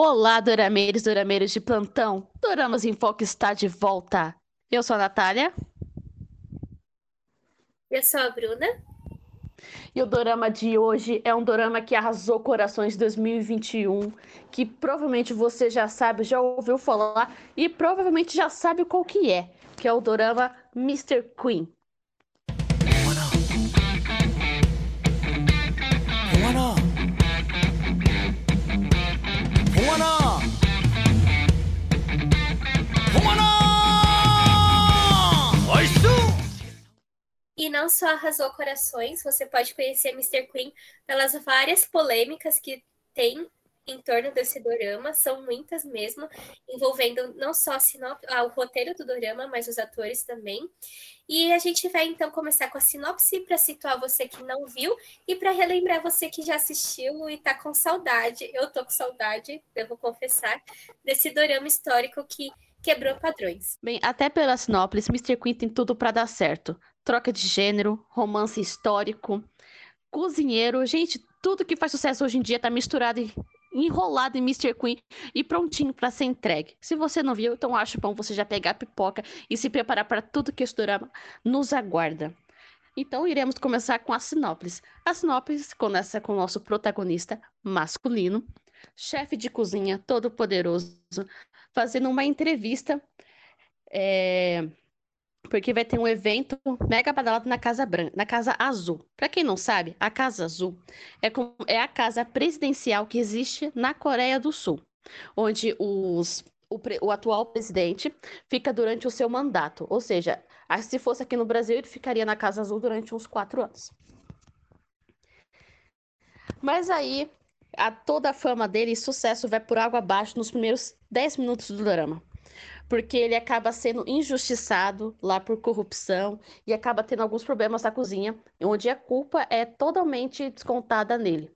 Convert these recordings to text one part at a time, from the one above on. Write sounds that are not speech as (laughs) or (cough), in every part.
Olá, dorameiros, dorameiros de plantão. Doramas em Foco está de volta. Eu sou a Natália. Eu sou a Bruna. E o dorama de hoje é um dorama que arrasou corações 2021, que provavelmente você já sabe, já ouviu falar e provavelmente já sabe qual que é, que é o dorama Mr. Queen. Não só arrasou corações, você pode conhecer Mr. Queen pelas várias polêmicas que tem em torno desse dorama, são muitas mesmo, envolvendo não só ah, o roteiro do dorama, mas os atores também. E a gente vai então começar com a sinopse para situar você que não viu e para relembrar você que já assistiu e está com saudade. Eu tô com saudade, devo confessar, desse dorama histórico que quebrou padrões. Bem, até pela sinopse, Mr. Queen tem tudo para dar certo troca de gênero, romance histórico, cozinheiro. Gente, tudo que faz sucesso hoje em dia tá misturado e enrolado em Mr. Queen e prontinho para ser entregue. Se você não viu, então acho bom você já pegar a pipoca e se preparar para tudo que esse drama nos aguarda. Então iremos começar com a sinopse. A sinopse começa com o nosso protagonista masculino, chefe de cozinha todo poderoso, fazendo uma entrevista é, porque vai ter um evento mega badalado na Casa Branca, na Casa Azul. Para quem não sabe, a Casa Azul é, com, é a casa presidencial que existe na Coreia do Sul, onde os, o, o, atual presidente fica durante o seu mandato. Ou seja, se fosse aqui no Brasil, ele ficaria na Casa Azul durante uns quatro anos. Mas aí, a, toda a fama dele e sucesso vai por água abaixo nos primeiros 10 minutos do drama porque ele acaba sendo injustiçado lá por corrupção e acaba tendo alguns problemas na cozinha, onde a culpa é totalmente descontada nele.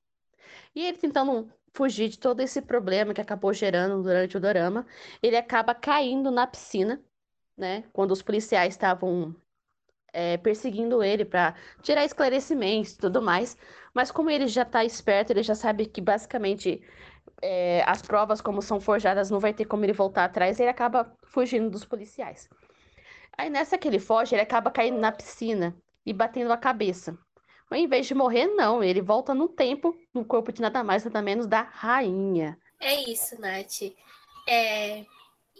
E ele tentando fugir de todo esse problema que acabou gerando durante o dorama, ele acaba caindo na piscina, né? Quando os policiais estavam é, perseguindo ele para tirar esclarecimentos e tudo mais. Mas como ele já está esperto, ele já sabe que basicamente é, as provas, como são forjadas, não vai ter como ele voltar atrás, ele acaba fugindo dos policiais. Aí nessa que ele foge, ele acaba caindo na piscina e batendo a cabeça. Mas em vez de morrer, não, ele volta no tempo, no corpo de nada mais, nada menos da rainha. É isso, Nath. É...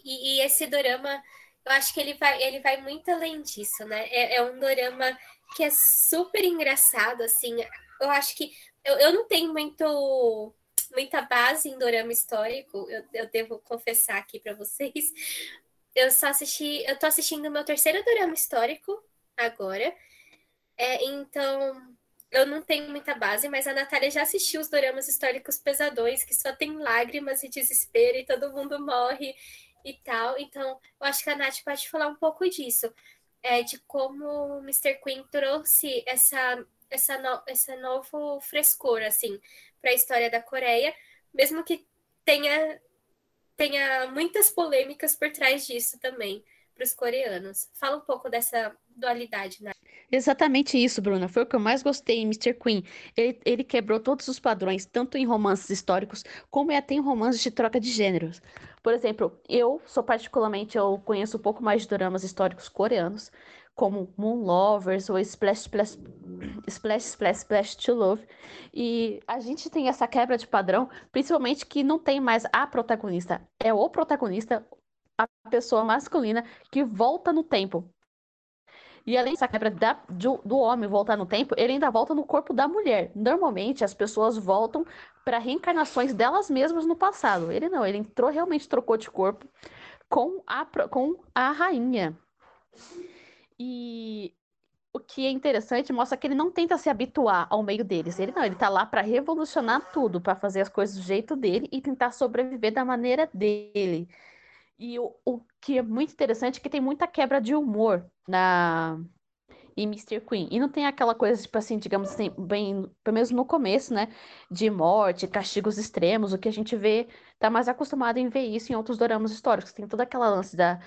E, e esse dorama, eu acho que ele vai, ele vai muito além disso, né? É, é um dorama que é super engraçado, assim. Eu acho que eu, eu não tenho muito muita base em dorama histórico, eu, eu devo confessar aqui para vocês. Eu só assisti, eu tô assistindo meu terceiro dorama histórico agora. É, então, eu não tenho muita base, mas a Natália já assistiu os doramas históricos pesadões, que só tem lágrimas e desespero e todo mundo morre e tal. Então, eu acho que a Nath pode falar um pouco disso. É, de como o Mr. Queen trouxe essa, essa, no, essa novo frescor, assim, para a história da Coreia, mesmo que tenha, tenha muitas polêmicas por trás disso também para os coreanos. Fala um pouco dessa dualidade, né? Exatamente isso, Bruna. Foi o que eu mais gostei em Mr. Queen. Ele, ele quebrou todos os padrões, tanto em romances históricos, como até em romances de troca de gêneros. Por exemplo, eu sou particularmente, eu conheço um pouco mais de dramas históricos coreanos, como Moon Lovers ou Splash Splash Splash Splash Splash to Love. E a gente tem essa quebra de padrão, principalmente que não tem mais a protagonista, é o protagonista, a pessoa masculina que volta no tempo. E além dessa quebra da, do, do, homem voltar no tempo, ele ainda volta no corpo da mulher. Normalmente as pessoas voltam para reencarnações delas mesmas no passado. Ele não, ele entrou realmente trocou de corpo com a, com a rainha. E o que é interessante mostra que ele não tenta se habituar ao meio deles. Ele não, ele tá lá para revolucionar tudo, para fazer as coisas do jeito dele e tentar sobreviver da maneira dele. E o, o que é muito interessante que tem muita quebra de humor na e Mr. Queen. E não tem aquela coisa, tipo assim, digamos assim, bem, pelo menos no começo, né? De morte, castigos extremos, o que a gente vê, tá mais acostumado em ver isso em outros doramas históricos. Tem toda aquela lance da,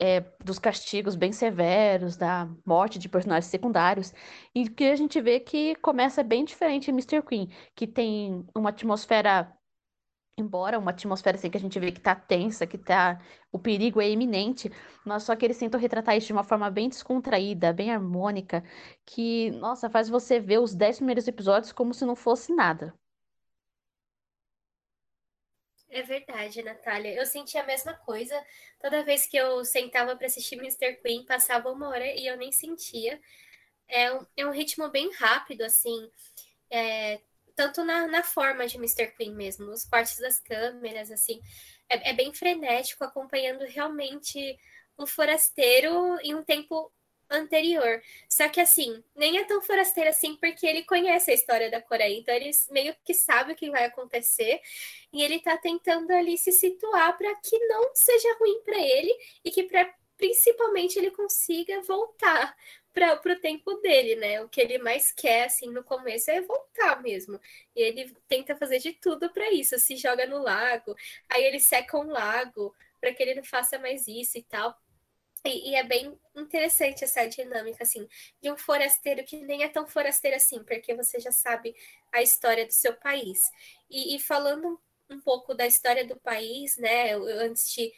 é, dos castigos bem severos, da morte de personagens secundários. E que a gente vê que começa bem diferente em Mr. Queen, que tem uma atmosfera embora uma atmosfera assim que a gente vê que tá tensa, que tá o perigo é iminente, mas só que eles tentam retratar isso de uma forma bem descontraída, bem harmônica, que, nossa, faz você ver os dez primeiros episódios como se não fosse nada. É verdade, Natália. Eu senti a mesma coisa. Toda vez que eu sentava para assistir Mr. Queen, passava uma hora e eu nem sentia. É um, é um ritmo bem rápido, assim. É, tanto na, na forma de Mr. Queen mesmo, os cortes das câmeras, assim, é, é bem frenético, acompanhando realmente um forasteiro em um tempo anterior. Só que assim, nem é tão forasteiro assim porque ele conhece a história da Coreia, então ele meio que sabe o que vai acontecer e ele tá tentando ali se situar para que não seja ruim para ele e que principalmente ele consiga voltar para o tempo dele, né? O que ele mais quer, assim, no começo é voltar mesmo. E ele tenta fazer de tudo para isso, se joga no lago, aí ele seca um lago para que ele não faça mais isso e tal. E, e, é bem interessante essa dinâmica, assim, de um forasteiro que nem é tão forasteiro assim, porque você já sabe a história do seu país. E, e falando um pouco da história do país, né? Eu, antes de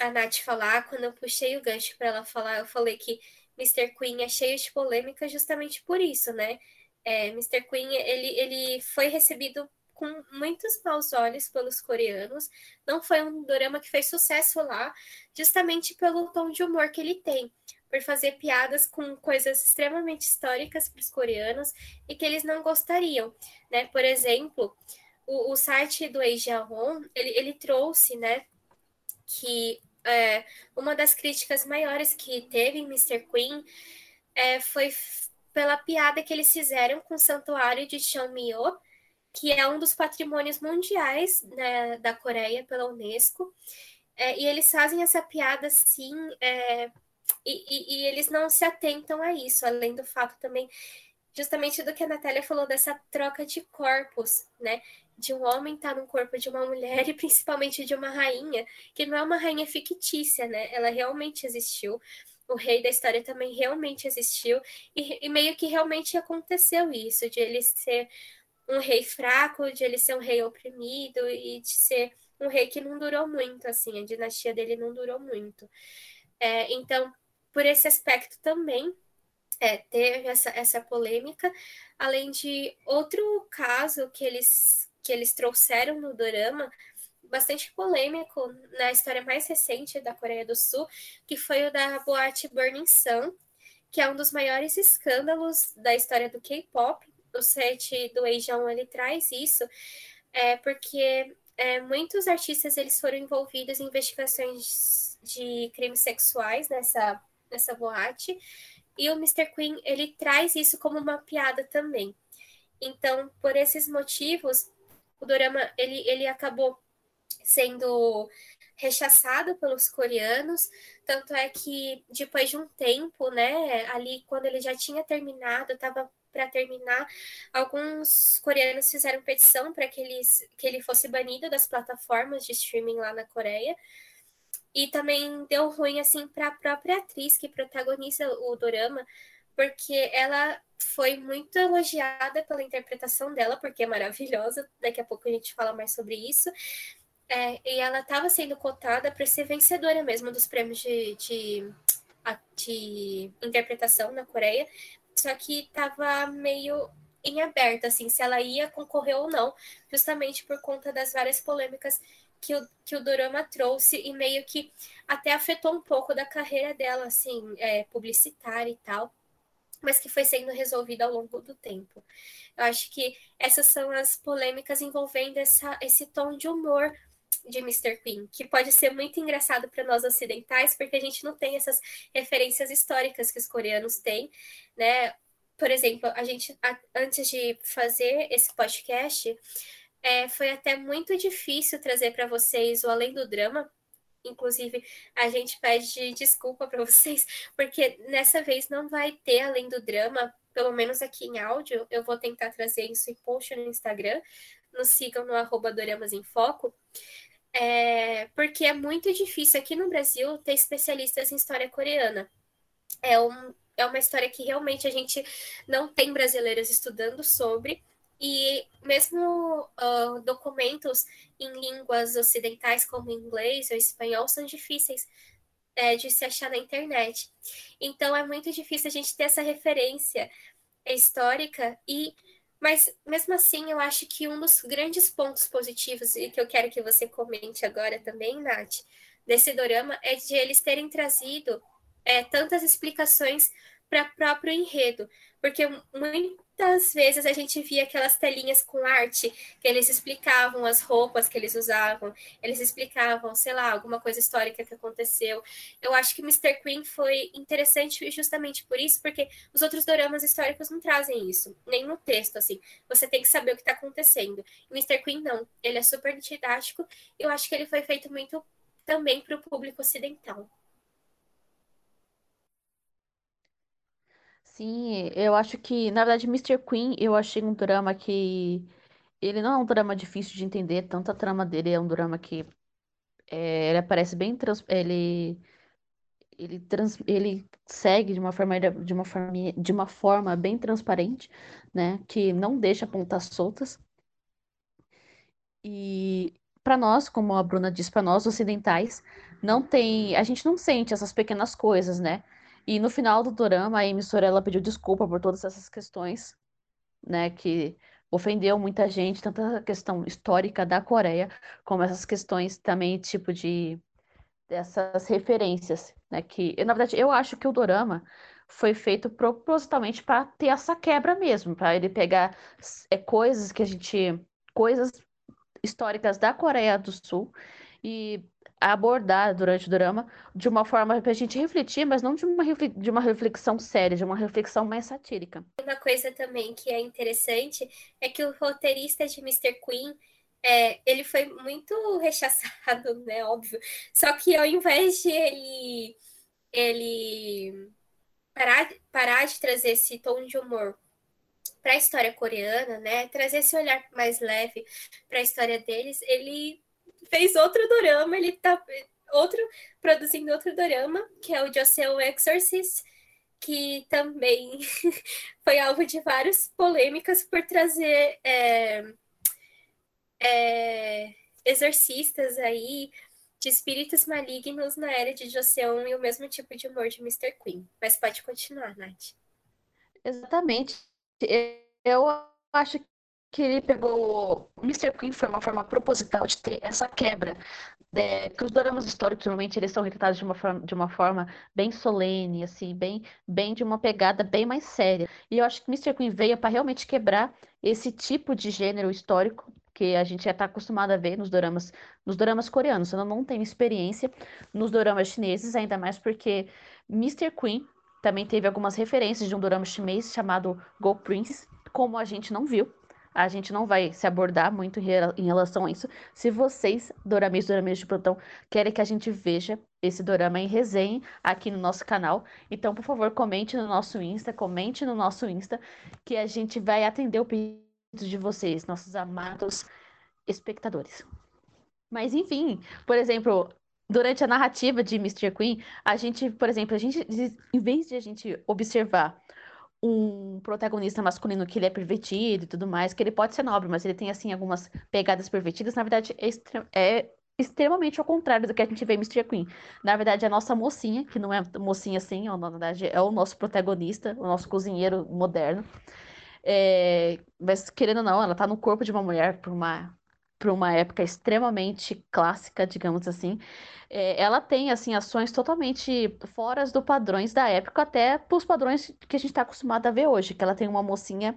a Nath falar, quando eu puxei o gancho para ela falar, eu falei que Mr. Queen é cheio de polêmica justamente por isso, né? É, Mr. Queen, ele, ele foi recebido com muitos maus olhos pelos coreanos. Não foi um drama que fez sucesso lá, justamente pelo tom de humor que ele tem, por fazer piadas com coisas extremamente históricas para os coreanos e que eles não gostariam, né? Por exemplo, o, o site do Eijaon, ele, ele trouxe, né, que é, uma das críticas maiores que teve em Mr. Queen é, foi pela piada que eles fizeram com o santuário de Cheonmyo, que é um dos patrimônios mundiais né, da Coreia pela Unesco. É, e eles fazem essa piada sim, é, e, e, e, eles não se atentam a isso, além do fato também, justamente do que a Natália falou, dessa troca de corpos, né? De um homem estar no corpo de uma mulher e principalmente de uma rainha, que não é uma rainha fictícia, né? Ela realmente existiu. O rei da história também realmente existiu e, e meio que realmente aconteceu isso, de ele ser um rei fraco, de ele ser um rei oprimido e de ser um rei que não durou muito, assim, a dinastia dele não durou muito. É, então, por esse aspecto também, é, teve essa, essa polêmica, além de outro caso que eles que eles trouxeram no dorama, bastante polêmico na história mais recente da Coreia do Sul, que foi o da boate Burning Sun, que é um dos maiores escândalos da história do K-pop. O set do Eijão ele traz isso, é, porque é, muitos artistas eles foram envolvidos em investigações de crimes sexuais nessa, nessa boate, e o Mr. Queen ele traz isso como uma piada também. Então, por esses motivos, o dorama ele, ele acabou sendo rechaçado pelos coreanos, tanto é que depois de um tempo, né, ali quando ele já tinha terminado, estava para terminar, alguns coreanos fizeram petição para que, que ele fosse banido das plataformas de streaming lá na Coreia. E também deu ruim assim para a própria atriz que protagoniza o dorama, porque ela foi muito elogiada pela interpretação dela, porque é maravilhosa. Daqui a pouco a gente fala mais sobre isso. É, e ela estava sendo cotada para ser vencedora mesmo dos prêmios de, de, de interpretação na Coreia, só que estava meio em aberto, assim, se ela ia concorrer ou não, justamente por conta das várias polêmicas que o, que o Dorama trouxe e meio que até afetou um pouco da carreira dela, assim, é, publicitária e tal mas que foi sendo resolvida ao longo do tempo. Eu acho que essas são as polêmicas envolvendo essa, esse tom de humor de Mr. Queen, que pode ser muito engraçado para nós ocidentais, porque a gente não tem essas referências históricas que os coreanos têm, né? Por exemplo, a gente, antes de fazer esse podcast, é, foi até muito difícil trazer para vocês o Além do Drama, Inclusive, a gente pede desculpa para vocês, porque nessa vez não vai ter além do drama, pelo menos aqui em áudio. Eu vou tentar trazer isso em post no Instagram. Nos sigam no arroba Doramas em Foco. É, porque é muito difícil aqui no Brasil ter especialistas em história coreana. É, um, é uma história que realmente a gente não tem brasileiros estudando sobre. E mesmo uh, documentos em línguas ocidentais, como inglês ou espanhol, são difíceis é, de se achar na internet. Então é muito difícil a gente ter essa referência histórica e mas mesmo assim eu acho que um dos grandes pontos positivos e que eu quero que você comente agora também, Nath, desse dorama é de eles terem trazido é, tantas explicações para o próprio enredo, porque muitas vezes a gente via aquelas telinhas com arte que eles explicavam as roupas que eles usavam, eles explicavam, sei lá, alguma coisa histórica que aconteceu. Eu acho que Mr. Queen foi interessante justamente por isso, porque os outros doramas históricos não trazem isso, nem no texto, assim. Você tem que saber o que está acontecendo. E Mr. Queen não, ele é super didático. Eu acho que ele foi feito muito também para o público ocidental. Sim, eu acho que, na verdade, Mr. Queen, eu achei um drama que. Ele não é um drama difícil de entender, tanto a trama dele é um drama que. É, ele aparece bem. Trans, ele. Ele, trans, ele segue de uma forma, de uma forma, de uma forma bem transparente, né? Que não deixa pontas soltas. E para nós, como a Bruna disse, para nós ocidentais, não tem, a gente não sente essas pequenas coisas, né? E no final do dorama, a emissora ela pediu desculpa por todas essas questões, né, que ofendeu muita gente, tanto a questão histórica da Coreia, como essas questões também, tipo de dessas referências, né, que, na verdade, eu acho que o dorama foi feito propositalmente para ter essa quebra mesmo, para ele pegar é, coisas que a gente, coisas históricas da Coreia do Sul e abordar durante o drama de uma forma para a gente refletir, mas não de uma, de uma reflexão séria, de uma reflexão mais satírica. Uma coisa também que é interessante é que o roteirista de Mr. Queen é, ele foi muito (laughs) rechaçado, né? Óbvio. Só que ao invés de ele, ele parar, parar de trazer esse tom de humor para a história coreana, né? Trazer esse olhar mais leve para a história deles, ele fez outro dorama, ele tá outro produzindo outro dorama, que é o Joseo Exorcist, que também (laughs) foi alvo de várias polêmicas por trazer é, é, exorcistas aí de espíritos malignos na era de Joseon e o mesmo tipo de humor de Mr. Queen. Mas pode continuar, Nath. Exatamente. Eu acho que ele pegou. O Mr. Queen foi uma forma proposital de ter essa quebra. É, que os dramas históricos, normalmente, eles são retratados de uma forma, de uma forma bem solene, assim, bem, bem de uma pegada bem mais séria. E eu acho que Mr. Queen veio para realmente quebrar esse tipo de gênero histórico que a gente já está acostumado a ver nos dramas, nos dramas coreanos. Eu não tenho experiência nos dramas chineses, ainda mais porque Mr. Queen também teve algumas referências de um drama chinês chamado Go Prince, como a gente não viu. A gente não vai se abordar muito em relação a isso. Se vocês, doramis, doramis de plantão, querem que a gente veja esse dorama em resenha aqui no nosso canal, então, por favor, comente no nosso Insta, comente no nosso Insta, que a gente vai atender o pedido de vocês, nossos amados espectadores. Mas, enfim, por exemplo, durante a narrativa de Mr. Queen, a gente, por exemplo, a gente, em vez de a gente observar um protagonista masculino que ele é pervertido e tudo mais, que ele pode ser nobre, mas ele tem, assim, algumas pegadas pervertidas, na verdade, é, é extremamente ao contrário do que a gente vê em Mr. Queen. Na verdade, a nossa mocinha, que não é mocinha assim, na verdade, é o nosso protagonista, o nosso cozinheiro moderno. É, mas, querendo ou não, ela tá no corpo de uma mulher por uma para uma época extremamente clássica, digamos assim, é, ela tem assim ações totalmente fora do padrões da época, até para os padrões que a gente está acostumado a ver hoje, que ela tem uma mocinha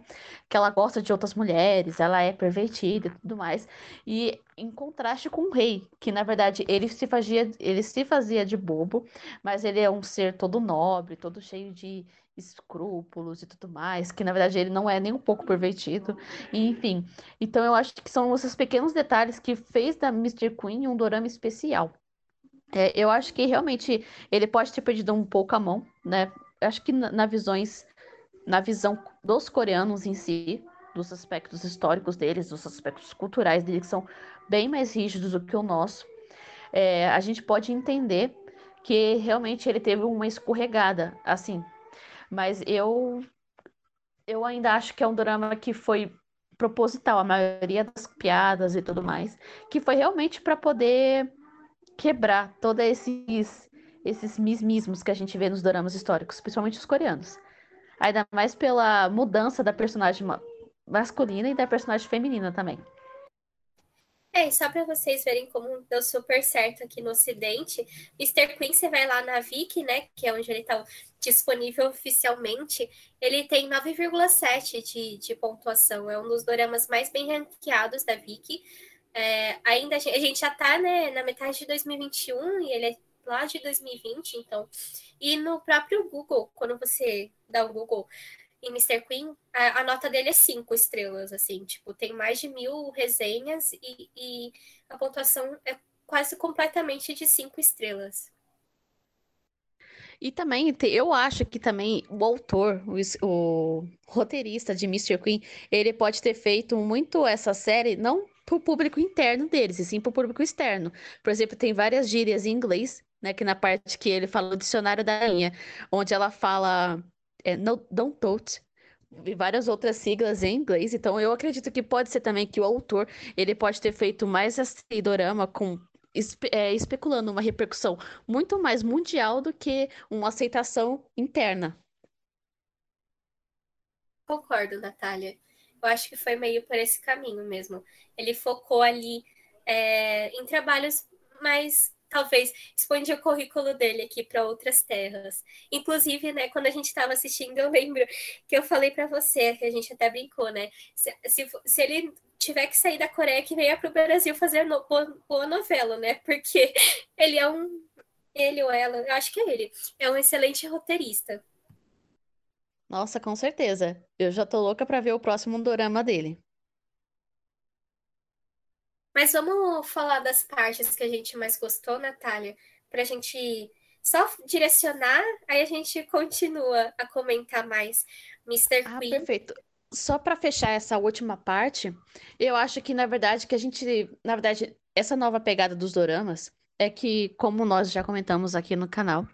que ela gosta de outras mulheres, ela é pervertida e tudo mais, e em contraste com o rei, que na verdade ele se fazia, ele se fazia de bobo, mas ele é um ser todo nobre, todo cheio de escrúpulos e tudo mais, que na verdade ele não é nem um pouco pervertido, enfim. Então eu acho que são esses pequenos detalhes que fez da Mr. Queen um dorama especial. É, eu acho que realmente ele pode ter perdido um pouco a mão, né? Acho que na, na visões, na visão dos coreanos em si, dos aspectos históricos deles, dos aspectos culturais deles, que são bem mais rígidos do que o nosso, é, a gente pode entender que realmente ele teve uma escorregada, assim. Mas eu, eu ainda acho que é um drama que foi proposital, a maioria das piadas e tudo mais, que foi realmente para poder quebrar todos esses esses mismismos que a gente vê nos dramas históricos, principalmente os coreanos. Ainda mais pela mudança da personagem masculina e da personagem feminina também. É, e só para vocês verem como deu super certo aqui no Ocidente, Mr. Queen, você vai lá na Viki, né, que é onde ele está disponível oficialmente, ele tem 9,7 de, de pontuação. É um dos doramas mais bem ranqueados da Viki. É, ainda a gente, já está né, na metade de 2021 e ele é lá de 2020, então. E no próprio Google, quando você dá o Google em Mr. Queen, a, a, nota dele é cinco estrelas, assim, tipo, tem mais de mil resenhas e, e a pontuação é quase completamente de cinco estrelas. E também, eu acho que também o autor, o, o roteirista de Mr. Queen, ele pode ter feito muito essa série, não para o público interno deles, e sim para o público externo. Por exemplo, tem várias gírias em inglês, né, que na parte que ele fala o dicionário da linha, onde ela fala é, no, don't tote, e várias outras siglas em inglês. Então, eu acredito que pode ser também que o autor ele pode ter feito mais esse dorama com espe é, especulando uma repercussão muito mais mundial do que uma aceitação interna. Concordo, Natália. Eu acho que foi meio por esse caminho mesmo. Ele focou ali é, em trabalhos mais talvez expande o currículo dele aqui para outras terras. Inclusive, né, quando a gente estava assistindo, eu lembro que eu falei para você, que a gente até brincou, né? Se, se, se, ele tiver que sair da Coreia, que venha para o Brasil fazer no, boa, boa novela, né? (laughs) Porque ele é um. Ele ou ela, eu acho que é ele, é um excelente roteirista. Nossa, com certeza. Eu já tô louca para ver o próximo dorama dele. Mas vamos falar das partes que a gente mais gostou, Natália, para a gente só direcionar, aí a gente continua a comentar mais Mr. Ah, Queen. perfeito. Só para fechar essa última parte, eu acho que na verdade que a gente, na verdade, essa nova pegada dos doramas é que, como nós já comentamos aqui no canal,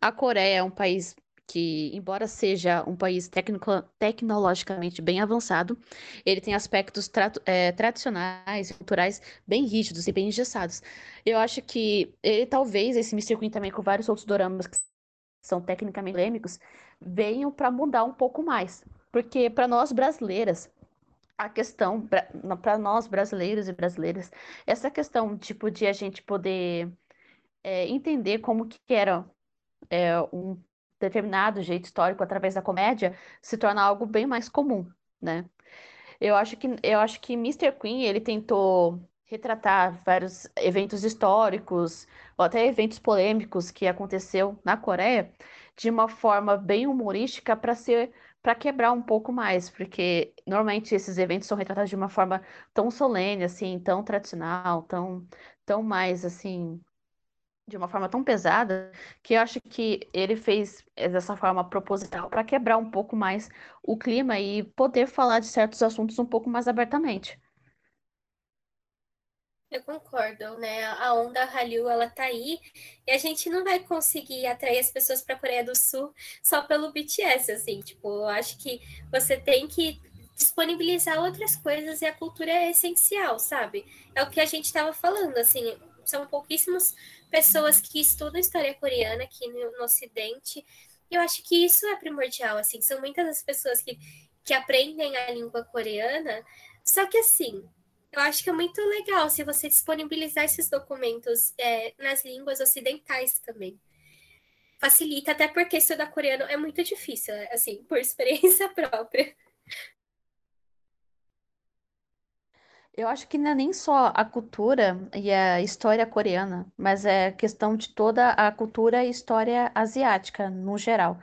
a Coreia é um país que, embora seja um país tecnico, tecnologicamente bem avançado, ele tem aspectos tra é, tradicionais e culturais bem rígidos e bem engessados. Eu acho que ele, talvez, esse Mr. Queen também, com vários outros doramas que são tecnicamente polêmicos, venham para mudar um pouco mais. Porque para nós brasileiras, a questão, para nós brasileiros e brasileiras, essa questão tipo, de a gente poder é, entender como que era é, um determinado jeito histórico através da comédia se torna algo bem mais comum, né? Eu acho que eu acho que Mr. Queen ele tentou retratar vários eventos históricos ou até eventos polêmicos que aconteceu na Coreia de uma forma bem humorística para ser para quebrar um pouco mais, porque normalmente esses eventos são retratados de uma forma tão solene assim, tão tradicional, tão tão mais assim de uma forma tão pesada que eu acho que ele fez dessa forma proposital para quebrar um pouco mais o clima e poder falar de certos assuntos um pouco mais abertamente. Eu concordo, né? A onda Hallyu, ela tá aí e a gente não vai conseguir atrair as pessoas para a Coreia do Sul só pelo BTS, assim, tipo, eu acho que você tem que disponibilizar outras coisas e a cultura é essencial, sabe? É o que a gente estava falando, assim, são pouquíssimos pessoas que estudam história coreana aqui no, no Ocidente. E eu acho que isso é primordial, assim, são muitas as pessoas que, que aprendem a língua coreana, só que assim, eu acho que é muito legal se você disponibilizar esses documentos é, nas línguas ocidentais também. Facilita, até porque estudar coreano é muito difícil, assim, por (laughs) experiência própria. Eu acho que não é nem só a cultura e a história coreana, mas é questão de toda a cultura e história asiática, no geral.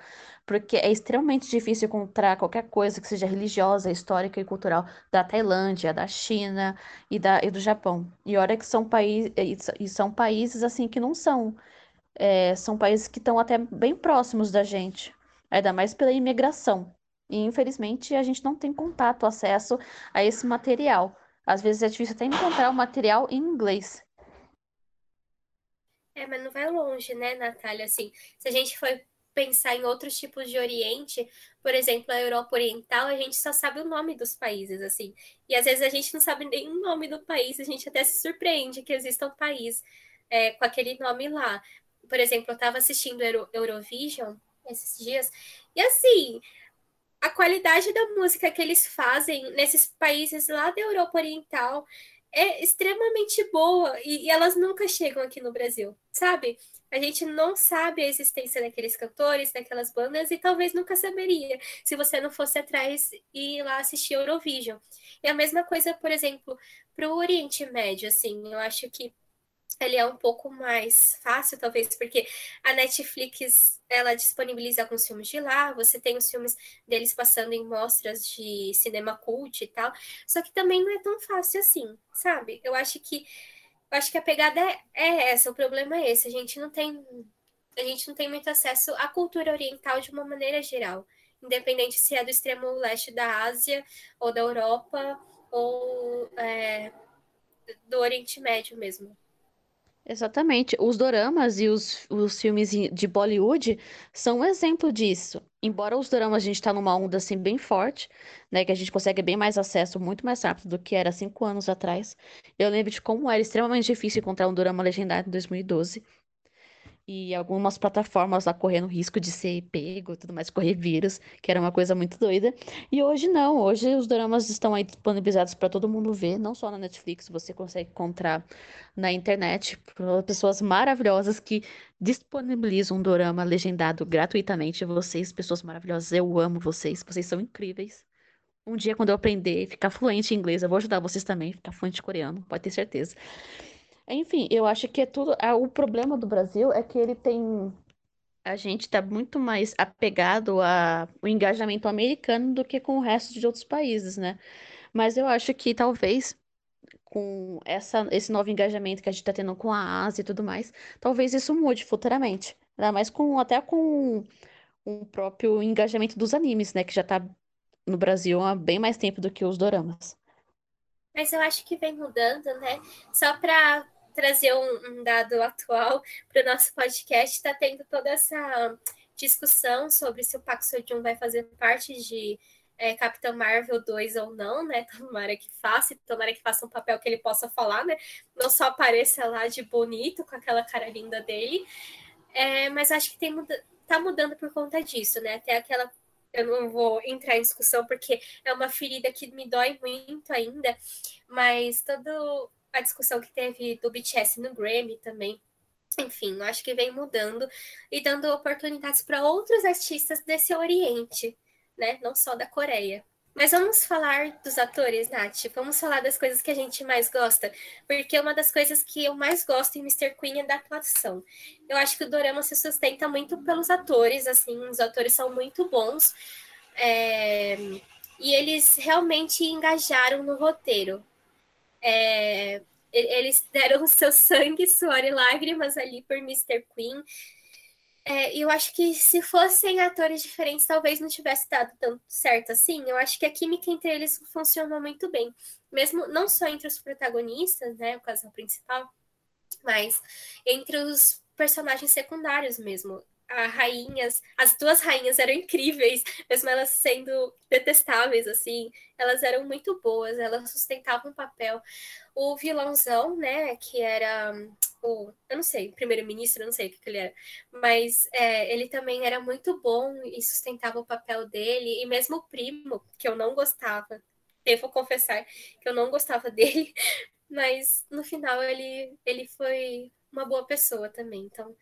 Porque é extremamente difícil encontrar qualquer coisa que seja religiosa, histórica e cultural da Tailândia, da China e, da, e do Japão. E olha que são, e são países assim que não são. É, são países que estão até bem próximos da gente, ainda mais pela imigração. E infelizmente a gente não tem contato, acesso a esse material. Às vezes é difícil até encontrar o material em inglês. É, mas não vai longe, né, Natália? Assim, se a gente for pensar em outros tipos de Oriente, por exemplo, a Europa Oriental, a gente só sabe o nome dos países, assim. E às vezes a gente não sabe nem o nome do país, a gente até se surpreende que exista um país é, com aquele nome lá. Por exemplo, eu estava assistindo Euro Eurovision esses dias, e assim, a qualidade da música que eles fazem nesses países lá da Europa Oriental é extremamente boa e, e, elas nunca chegam aqui no Brasil, sabe? A gente não sabe a existência daqueles cantores, daquelas bandas e talvez nunca saberia se você não fosse atrás e ir lá assistir Eurovision. E a mesma coisa, por exemplo, para o Oriente Médio, assim, eu acho que ele é um pouco mais fácil, talvez, porque a Netflix ela disponibiliza alguns filmes de lá, você tem os filmes deles passando em mostras de cinema cult e tal, só que também não é tão fácil assim, sabe? Eu acho que eu acho que a pegada é, é essa, o problema é esse, a gente não tem a gente não tem muito acesso à cultura oriental de uma maneira geral, independente se é do extremo leste da Ásia ou da Europa ou é, do Oriente Médio mesmo. Exatamente. Os doramas e os, os filmes de Bollywood são um exemplo disso. Embora os doramas a gente está numa onda assim bem forte, né, que a gente consegue bem mais acesso muito mais rápido do que era cinco anos atrás. Eu lembro de como era extremamente difícil encontrar um dorama legendado em 2012 e algumas plataformas lá correndo risco de ser pego, tudo mais, correr vírus, que era uma coisa muito doida. E hoje não, hoje os dramas estão aí disponibilizados para todo mundo ver, não só na Netflix, você consegue encontrar na internet pessoas maravilhosas que disponibilizam um drama legendado gratuitamente. Vocês, pessoas maravilhosas, eu amo vocês, vocês são incríveis. Um dia, quando eu aprender, ficar fluente em inglês, eu vou ajudar vocês também, ficar fluente em coreano, pode ter certeza. Enfim, eu acho que é tudo. O problema do Brasil é que ele tem. A gente está muito mais apegado ao engajamento americano do que com o resto de outros países, né? Mas eu acho que talvez com essa, esse novo engajamento que a gente está tendo com a Ásia e tudo mais, talvez isso mude futuramente. Ainda mais com até com o próprio engajamento dos animes, né? Que já está no Brasil há bem mais tempo do que os doramas. Mas eu acho que vem mudando, né? Só para trazer um, um dado atual para o nosso podcast, está tendo toda essa discussão sobre se o Park Seo-joon vai fazer parte de é, Capitão Marvel 2 ou não, né? (laughs) Tomara que faça, tomara que faça um papel que ele possa falar, né? Não só apareça lá de bonito com aquela cara linda dele, é, mas acho que tem muda tá mudando por conta disso, né? Até aquela eu não vou entrar em discussão porque é uma ferida que me dói muito ainda, mas todo a discussão que teve do BTS no Grammy também. Enfim, eu acho que vem mudando e dando oportunidades para outros artistas desse Oriente, né? Não só da Coreia. Mas vamos falar dos atores, Nath. Vamos falar das coisas que a gente mais gosta. Porque uma das coisas que eu mais gosto em Mr. Queen é da atuação. Eu acho que o Dorama se sustenta muito pelos atores, assim, os atores são muito bons. É... E eles realmente engajaram no roteiro. É, eles deram o seu sangue, suor e lágrimas ali por Mr. Queen. É, eu acho que se fossem atores diferentes, talvez não tivesse dado tanto certo assim. Eu acho que a química entre eles funcionou muito bem. Mesmo não só entre os protagonistas, né, o casal principal, mas entre os personagens secundários mesmo a rainhas, as duas rainhas eram incríveis, mesmo elas sendo detestáveis, assim, elas eram muito boas, elas sustentavam o papel. O vilãozão, né, que era o, eu não sei, primeiro-ministro, eu não sei o que, que ele era, mas é, ele também era muito bom e sustentava o papel dele, e mesmo o primo, que eu não gostava, devo confessar que eu não gostava (laughs) dele, mas no final ele, ele foi uma boa pessoa também, então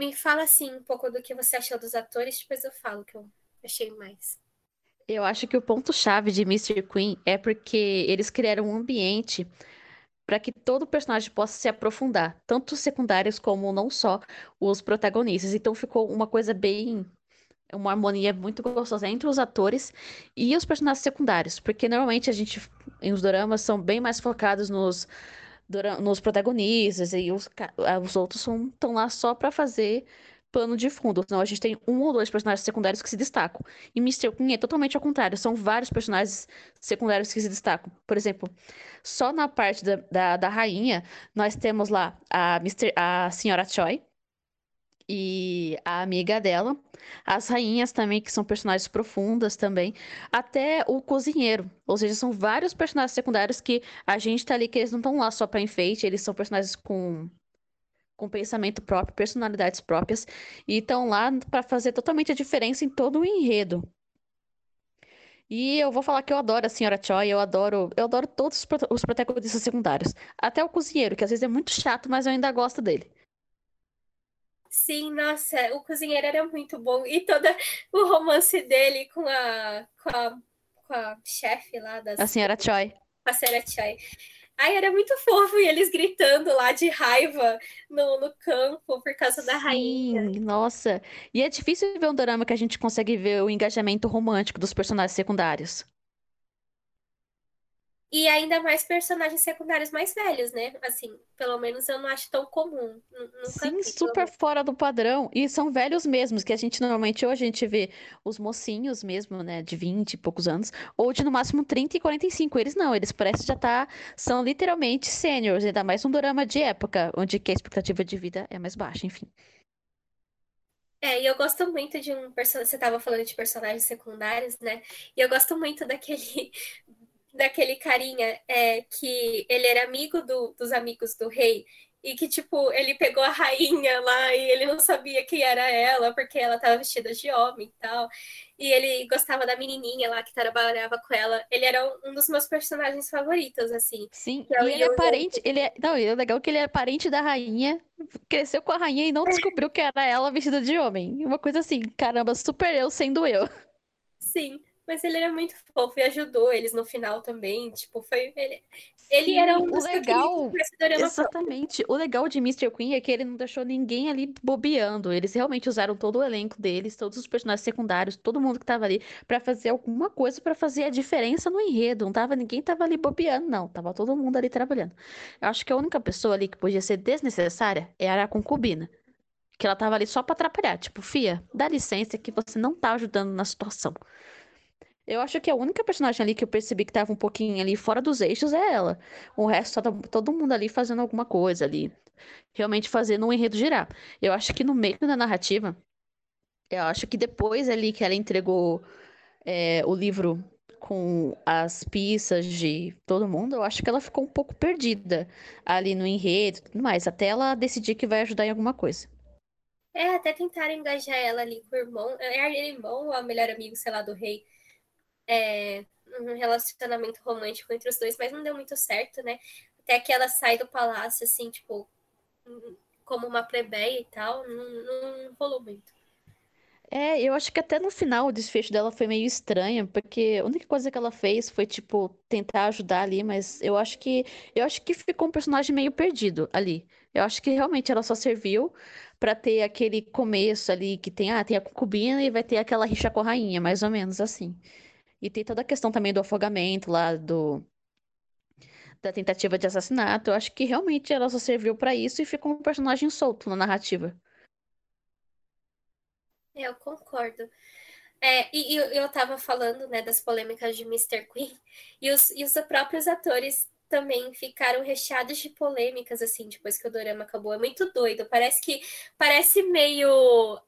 me fala assim um pouco do que você achou dos atores, depois eu falo que eu achei mais. Eu acho que o ponto-chave de Mr. Queen é porque eles criaram um ambiente para que todo personagem possa se aprofundar, tanto os secundários como não só os protagonistas. Então ficou uma coisa bem uma harmonia muito gostosa entre os atores e os personagens secundários, porque normalmente a gente em os dramas são bem mais focados nos nos protagonistas e os, os outros estão lá só para fazer pano de fundo. Senão a gente tem um ou dois personagens secundários que se destacam. E Mr. Queen é totalmente ao contrário. São vários personagens secundários que se destacam. Por exemplo, só na parte da, da, da rainha, nós temos lá a, Mr., a senhora Choi e a amiga dela. As rainhas também, que são personagens profundas também. Até o cozinheiro. Ou seja, são vários personagens secundários que a gente tá ali, que eles não estão lá só pra enfeite, eles são personagens com com pensamento próprio, personalidades próprias, e estão lá para fazer totalmente a diferença em todo o enredo. E eu vou falar que eu adoro a Senhora Choi, eu adoro, eu adoro todos os protagonistas secundários. Até o cozinheiro, que às vezes é muito chato, mas eu ainda gosto dele. Sim, nossa, o cozinheiro era muito bom. E todo o romance dele com a, com a, com a chefe lá das. A senhora Choi. A senhora Choi. Ai, era muito fofo, e eles gritando lá de raiva no, no campo por causa Sim, da rainha. Nossa, e é difícil ver um drama que a gente consegue ver o engajamento romântico dos personagens secundários. E ainda mais personagens secundários mais velhos, né? Assim, pelo menos eu não acho tão comum. Sim, vi, super fora do padrão. E são velhos mesmos, que a gente normalmente hoje a gente vê os mocinhos mesmo, né, de 20 e poucos anos, ou de no máximo 30 e 45. Eles não, eles parecem já estar, tá, são literalmente seniors, ainda mais um drama de época, onde que a expectativa de vida é mais baixa, enfim. É, e eu gosto muito de um personagem. Você estava falando de personagens secundários, né? E eu gosto muito daquele daquele carinha é, que ele era amigo do, dos amigos do rei e que, tipo, ele pegou a rainha lá e ele não sabia quem era ela, porque ela estava vestida de homem e tal. E ele gostava da menininha lá que trabalhava com ela. Ele era um dos meus personagens favoritos, assim. Sim, e ele é parente, ele é, não, é legal que ele é parente da rainha, cresceu com a rainha e não descobriu que era ela vestida de homem. Uma coisa assim, caramba, super eu sendo eu. Sim. Mas ele era muito fofo e ajudou eles no final também. Tipo, foi. Ele, ele Sim, era um o legal, Exatamente. O legal de Mr. Queen é que ele não deixou ninguém ali bobeando. Eles realmente usaram todo o elenco deles, todos os personagens secundários, todo mundo que tava ali, para fazer alguma coisa para fazer a diferença no enredo. Não tava, ninguém tava ali bobeando, não. Tava todo mundo ali trabalhando. Eu acho que a única pessoa ali que podia ser desnecessária era a concubina. Que ela tava ali só pra atrapalhar. Tipo, Fia, dá licença que você não tá ajudando na situação. Eu acho que a única personagem ali que eu percebi que tava um pouquinho ali fora dos eixos é ela. O resto tá todo mundo ali fazendo alguma coisa ali. Realmente fazendo um enredo girar. Eu acho que no meio da narrativa, eu acho que depois ali que ela entregou é, o livro com as pistas de todo mundo, eu acho que ela ficou um pouco perdida ali no enredo e tudo mais, até ela decidir que vai ajudar em alguma coisa. É, até tentaram engajar ela ali com o irmão, é irmão ou a melhor amigo, sei lá, do rei é, um relacionamento romântico entre os dois, mas não deu muito certo, né? Até que ela sai do palácio, assim, tipo, como uma plebeia e tal, não, rolou muito. É, eu acho que até no final o desfecho dela foi meio estranho, porque a única coisa que ela fez foi, tipo, tentar ajudar ali, mas eu acho que eu acho que ficou um personagem meio perdido ali. Eu acho que realmente ela só serviu para ter aquele começo ali que tem, ah, tem a concubina e vai ter aquela rixa com a rainha, mais ou menos assim. E tem toda a questão também do afogamento lá, do da tentativa de assassinato. Eu acho que realmente ela só serviu para isso e ficou um personagem solto na narrativa. Eu concordo. É, e, e eu tava falando, né, das polêmicas de Mr. Queen, (laughs) e os, e os próprios atores também ficaram recheados de polêmicas, assim, depois que o dorama acabou. É muito doido. Parece que. Parece meio.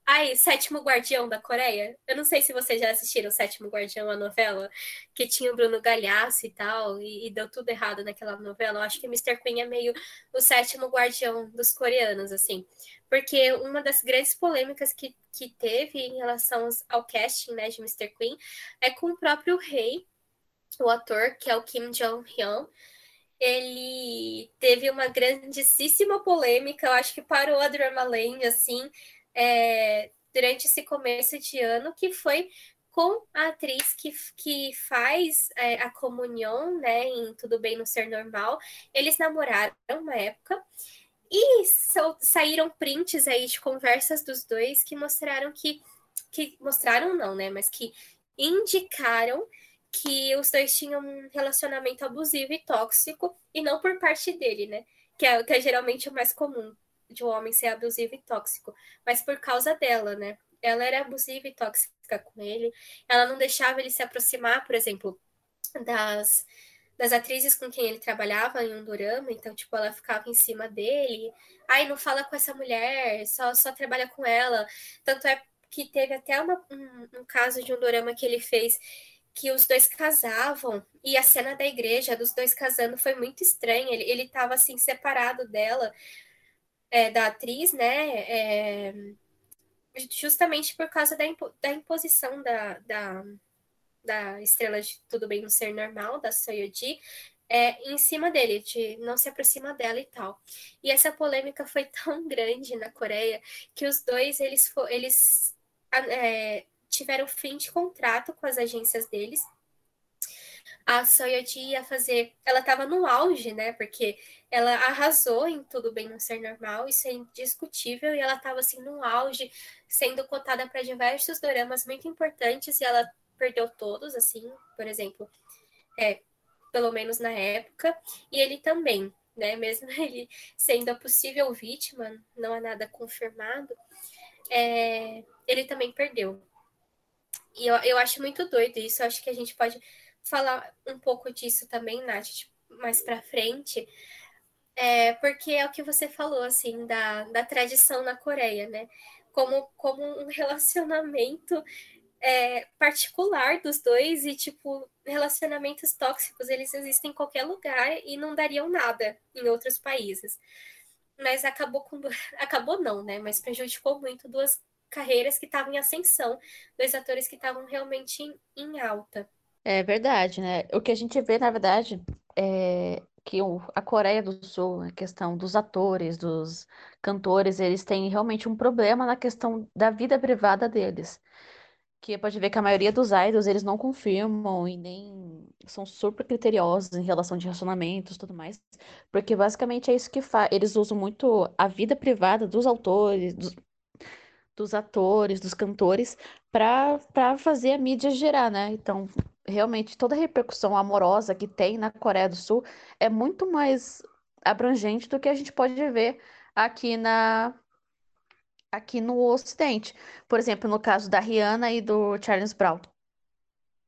Ai, Sétimo Guardião da Coreia. Eu não sei se vocês já assistiram Sétimo Guardião, a novela, que tinha o Bruno Galhaço e tal, e, e deu tudo errado naquela novela. Eu acho que Mr. Queen é meio o sétimo guardião dos coreanos, assim. Porque uma das grandes polêmicas que, que teve em relação ao casting né, de Mr. Queen é com o próprio rei, o ator, que é o Kim Jong-hyun ele teve uma grandíssima polêmica, eu acho que parou a Drama Lane, assim, é, durante esse começo de ano, que foi com a atriz que, que faz é, a comunhão, né, em Tudo Bem no Ser Normal. Eles namoraram uma época e saíram prints aí de conversas dos dois que mostraram que, que mostraram não, né, mas que indicaram que os dois tinham um relacionamento abusivo e tóxico e não por parte dele, né, que é, que é geralmente o mais comum de um homem ser abusivo e tóxico, mas por causa dela, né? Ela era abusiva e tóxica com ele, ela não deixava ele se aproximar, por exemplo, das, das atrizes com quem ele trabalhava em um dorama, então, tipo, ela ficava em cima dele, ai, não fala com essa mulher, só, só trabalha com ela. Tanto é que teve até uma, um, um caso de um dorama que ele fez que os dois casavam e a cena da igreja dos dois casando foi muito estranha. Ele, ele tava assim separado dela, é, da atriz, né? É, justamente por causa da, impo da imposição da, da, da, estrela de Tudo Bem no Ser Normal, da Soyoji, é, em cima dele, de não se aproxima dela e tal. E essa polêmica foi (laughs) tão grande na Coreia que os dois eles, eles é, tiveram fim de contrato com as agências deles a Soyoti ia fazer. Ela estava no auge, né? Porque ela arrasou em Tudo Bem Não Ser Normal, isso é indiscutível, e ela estava assim no auge, sendo cotada para diversos doramas muito importantes, e ela perdeu todos, assim, por exemplo, é, pelo menos na época, e ele também, né? (laughs) Mesmo ele sendo a possível vítima, não há nada confirmado, é, ele também perdeu. E eu, eu acho muito doido isso, eu acho que a gente pode falar um pouco disso também, Nath, mais para frente, é, porque é o que você falou, assim, da, da tradição na Coreia, né? Como, como um relacionamento é, particular dos dois e, tipo, relacionamentos tóxicos, eles existem em qualquer lugar e não dariam nada em outros países. Mas acabou com... (laughs) Acabou não, né? Mas prejudicou muito duas carreiras que estavam em ascensão, dois atores que estavam realmente em, em alta. É verdade, né? O que a gente vê, na verdade, é que a Coreia do Sul, a questão dos atores, dos cantores, eles têm realmente um problema na questão da vida privada deles. Que pode ver que a maioria dos idols, eles não confirmam e nem são super criteriosos em relação de relacionamentos e tudo mais. Porque basicamente é isso que faz. Eles usam muito a vida privada dos autores, dos, dos atores, dos cantores, para fazer a mídia girar, né? Então, realmente toda a repercussão amorosa que tem na Coreia do Sul é muito mais abrangente do que a gente pode ver aqui na aqui no Ocidente. Por exemplo, no caso da Rihanna e do Charles Brown.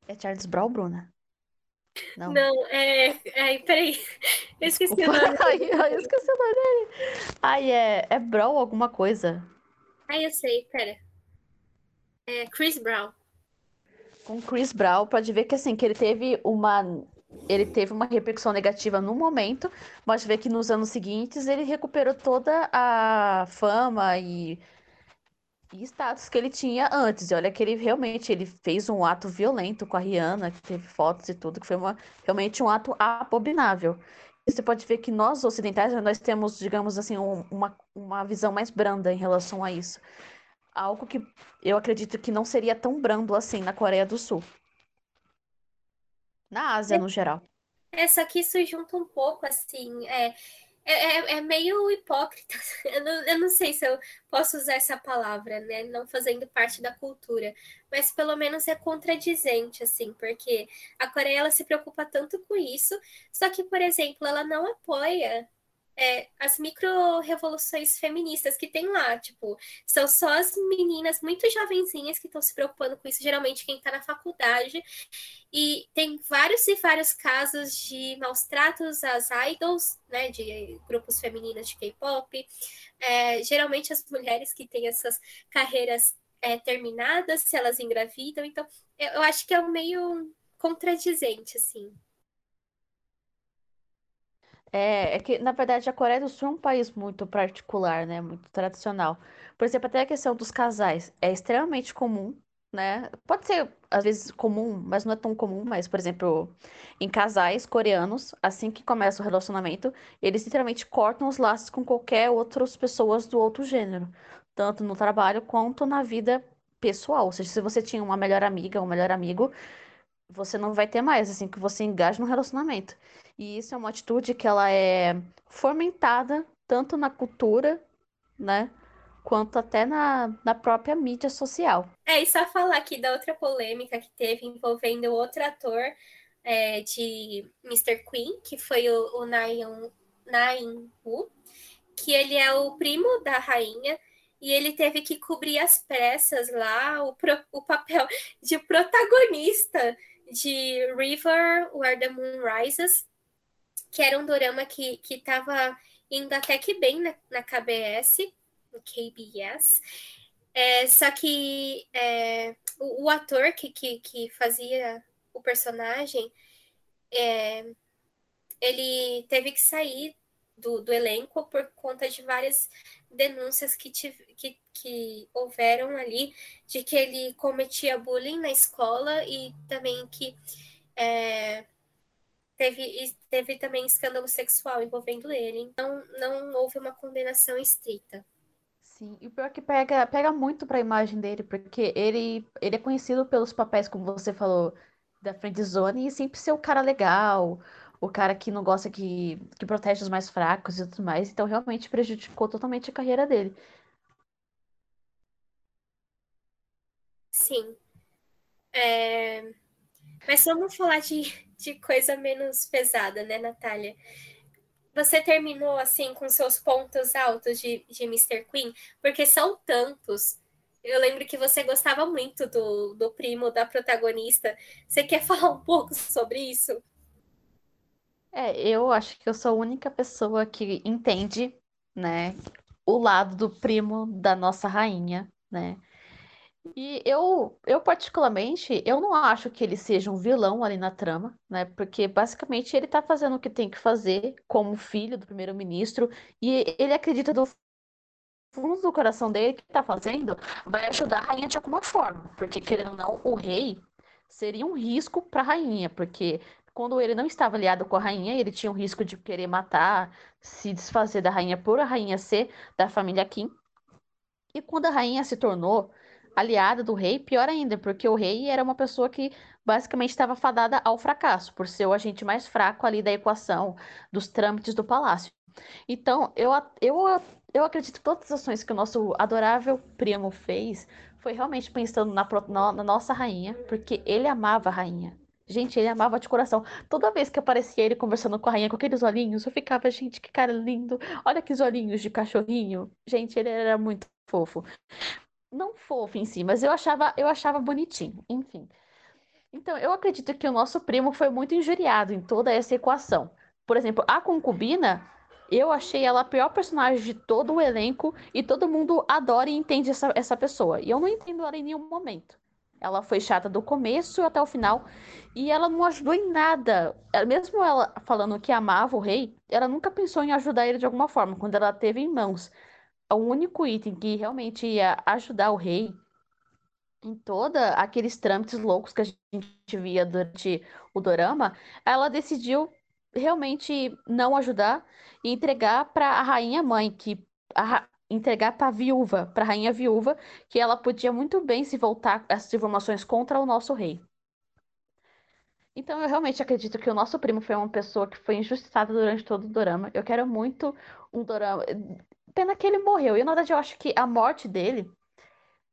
É Charles Brown, Bruna? Não, Não é, é. Peraí. Eu esqueci o nome. (laughs) Ai, eu esqueci o nome dele. Ai, é, é Brown alguma coisa. Ai, eu sei, pera. É Chris Brown com Chris Brown, pode ver que assim, que ele teve uma ele teve uma repercussão negativa no momento, mas ver que nos anos seguintes ele recuperou toda a fama e, e status que ele tinha antes. E olha que ele realmente ele fez um ato violento com a Rihanna, que teve fotos e tudo, que foi uma, realmente um ato abominável. Você pode ver que nós ocidentais nós temos, digamos assim, um, uma, uma visão mais branda em relação a isso algo que eu acredito que não seria tão brando assim na Coreia do Sul. Na Ásia, é, no geral. É, só que isso junta um pouco, assim, é, é, é meio hipócrita. (laughs) Eu não, eu não sei se eu posso usar essa palavra, né? Não fazendo parte da cultura. Mas pelo menos é contradizente, assim, porque a Coreia ela se preocupa tanto com isso, só que, por exemplo, ela não apoia é, as micro-revoluções feministas que tem lá, tipo, são só as meninas muito jovenzinhas que estão se preocupando com isso, geralmente quem está na faculdade, e tem vários e vários casos de maus tratos às idols, né, de grupos femininos de K-pop, é, geralmente as mulheres que têm essas carreiras é, terminadas, se elas engravidam, então eu acho que é um meio contradizente, assim. É, é que, na verdade, a Coreia do Sul é um país muito particular, né? Muito tradicional. Por exemplo, até a questão dos casais é extremamente comum, né? Pode ser, às vezes, comum, mas não é tão comum. Mas, por exemplo, em casais coreanos, assim que começa o relacionamento, eles literalmente cortam os laços com qualquer outras pessoas do outro gênero. Tanto no trabalho quanto na vida pessoal. Ou seja, se você tinha uma melhor amiga ou um melhor amigo, você não vai ter mais, assim, que você engaje no relacionamento. E isso é uma atitude que ela é fomentada tanto na cultura, né? Quanto até na, na própria mídia social. É, e só falar aqui da outra polêmica que teve envolvendo outro ator é, de Mr. Queen, que foi o, o Nain, Nain Wu, que ele é o primo da rainha, e ele teve que cobrir as pressas lá o, pro, o papel (laughs) de protagonista de River Where the Moon Rises, que era um dorama que, que tava indo até que bem na, na KBS, no KBS. É, só que é, o, o, ator que, que, que fazia o personagem, é, ele teve que sair do, do elenco por conta de várias denúncias que, tive, que, que houveram ali de que ele cometia bullying na escola e também que é, teve, teve também escândalo sexual envolvendo ele. Então, não houve uma condenação estrita. Sim, e o pior é que pega, pega muito para a imagem dele, porque ele, ele é conhecido pelos papéis, como você falou, da friendzone e sempre ser o cara legal, o cara que não gosta que, que protege os mais fracos e tudo mais. Então, realmente prejudicou totalmente a carreira dele. Sim. É... Mas vamos falar de, de coisa menos pesada, né, Natália? Você terminou, assim, com seus pontos altos de, de Mr. Queen? Porque são tantos. Eu lembro que você gostava muito do, do primo da protagonista. Você quer (laughs) falar um pouco sobre isso? É, eu acho que eu sou a única pessoa que entende, né, o lado do primo da nossa rainha, né? E eu, eu particularmente, eu não acho que ele seja um vilão ali na trama, né? Porque basicamente ele tá fazendo o que tem que fazer como filho do primeiro-ministro e ele acredita do fundo do coração dele que tá fazendo vai ajudar a rainha de alguma forma, porque querendo ou não, o rei seria um risco para a rainha, porque quando ele não estava aliado com a rainha, ele tinha o risco de querer matar, se desfazer da rainha por a rainha ser da família Kim. E quando a rainha se tornou aliada do rei, pior ainda, porque o rei era uma pessoa que basicamente estava fadada ao fracasso, por ser o agente mais fraco ali da equação, dos trâmites do palácio. Então, eu, eu, eu acredito que todas as ações que o nosso adorável primo fez foi realmente pensando na, na, na nossa rainha, porque ele amava a rainha. Gente, ele amava de coração. Toda vez que aparecia ele conversando com a rainha com aqueles olhinhos, eu ficava, gente, que cara lindo. Olha que olhinhos de cachorrinho. Gente, ele era muito fofo. Não fofo em si, mas eu achava, eu achava bonitinho. Enfim. Então, eu acredito que o nosso primo foi muito injuriado em toda essa equação. Por exemplo, a concubina, eu achei ela a pior personagem de todo o elenco e todo mundo adora e entende essa, essa pessoa. E eu não entendo ela em nenhum momento. Ela foi chata do começo até o final e ela não ajudou em nada. Mesmo ela falando que amava o rei, ela nunca pensou em ajudar ele de alguma forma. Quando ela teve em mãos o único item que realmente ia ajudar o rei em todos aqueles trâmites loucos que a gente via durante o dorama, ela decidiu realmente não ajudar e entregar para a rainha mãe, que a, entregar para a viúva, para a rainha viúva, que ela podia muito bem se voltar essas informações contra o nosso rei. Então eu realmente acredito que o nosso primo foi uma pessoa que foi injustiçada durante todo o dorama. Eu quero muito um dorama. Pena que ele morreu. E na verdade eu acho que a morte dele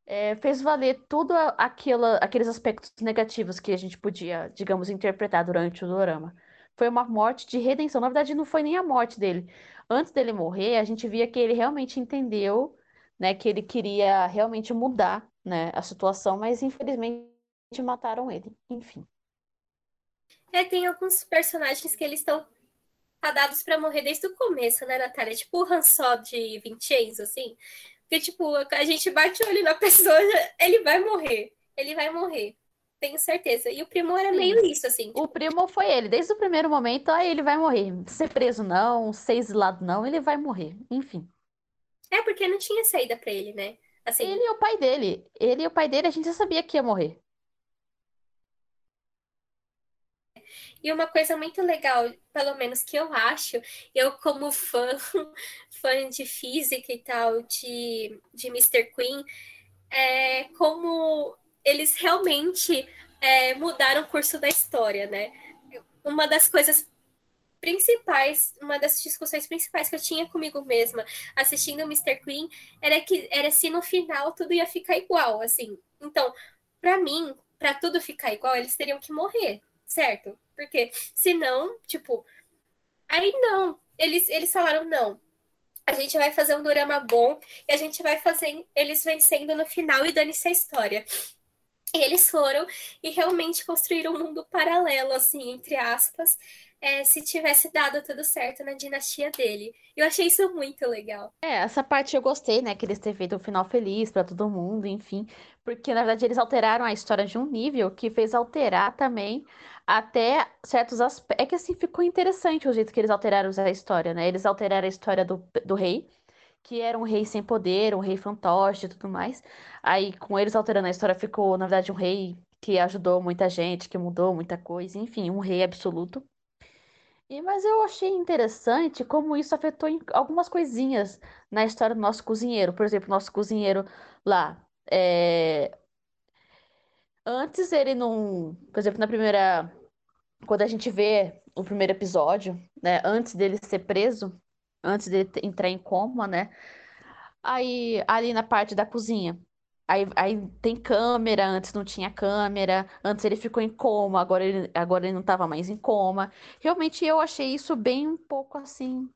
é, fez valer tudo aquela, aqueles aspectos negativos que a gente podia, digamos, interpretar durante o dorama. Foi uma morte de redenção. Na verdade, não foi nem a morte dele antes dele morrer, a gente via que ele realmente entendeu, né, que ele queria realmente mudar, né, a situação, mas infelizmente mataram ele. Enfim. É, tem alguns personagens que eles estão dados para morrer desde o começo, né, Natália? Tipo o Han Solo de Vincenzo, assim. Porque, tipo, a gente bate o olho na (laughs) pessoa, ele vai morrer. Ele vai morrer tenho certeza. E o primo era Sim. meio isso, assim. Tipo... O primo foi ele. Desde o primeiro momento, aí ele vai morrer. Ser preso não, ser exilado não, ele vai morrer. Enfim. É, porque não tinha saída para ele, né? Assim... Ele e o pai dele. Ele e o pai dele, a gente já sabia que ia morrer. E uma coisa muito legal, pelo menos que eu acho, eu como fã, (laughs) fã de física e tal, de, de Mr. Queen, é, como eles realmente é, mudaram o curso da história, né? Uma das coisas principais, uma das discussões principais que eu tinha comigo mesma assistindo o Mr. Queen era que era se no final tudo ia ficar igual, assim. Então, para mim, para tudo ficar igual, eles teriam que morrer, certo? Porque senão, tipo, aí não. Eles eles falaram não. A gente vai fazer um drama bom e a gente vai fazer eles vencendo no final e dane-se a história. E eles foram e realmente construíram um mundo paralelo, assim, entre aspas, é, se tivesse dado tudo certo na dinastia dele. Eu achei isso muito legal. É, essa parte eu gostei, né? Que eles terem feito um final feliz para todo mundo, enfim. Porque, na verdade, eles alteraram a história de um nível que fez alterar também até certos aspectos. É que, assim, ficou interessante o jeito que eles alteraram a história, né? Eles alteraram a história do, do rei que era um rei sem poder, um rei fantoche e tudo mais. Aí, com eles alterando a história, ficou, na verdade, um rei que ajudou muita gente, que mudou muita coisa, enfim, um rei absoluto. E, mas eu achei interessante como isso afetou algumas coisinhas na história do nosso cozinheiro. Por exemplo, nosso cozinheiro lá. É... Antes ele não. Por exemplo, na primeira. Quando a gente vê o primeiro episódio, né? Antes dele ser preso, antes de entrar em coma, né? Aí, ali na parte da cozinha. Aí, aí tem câmera, antes não tinha câmera, antes ele ficou em coma, agora ele, agora ele não estava mais em coma. Realmente eu achei isso bem um pouco assim.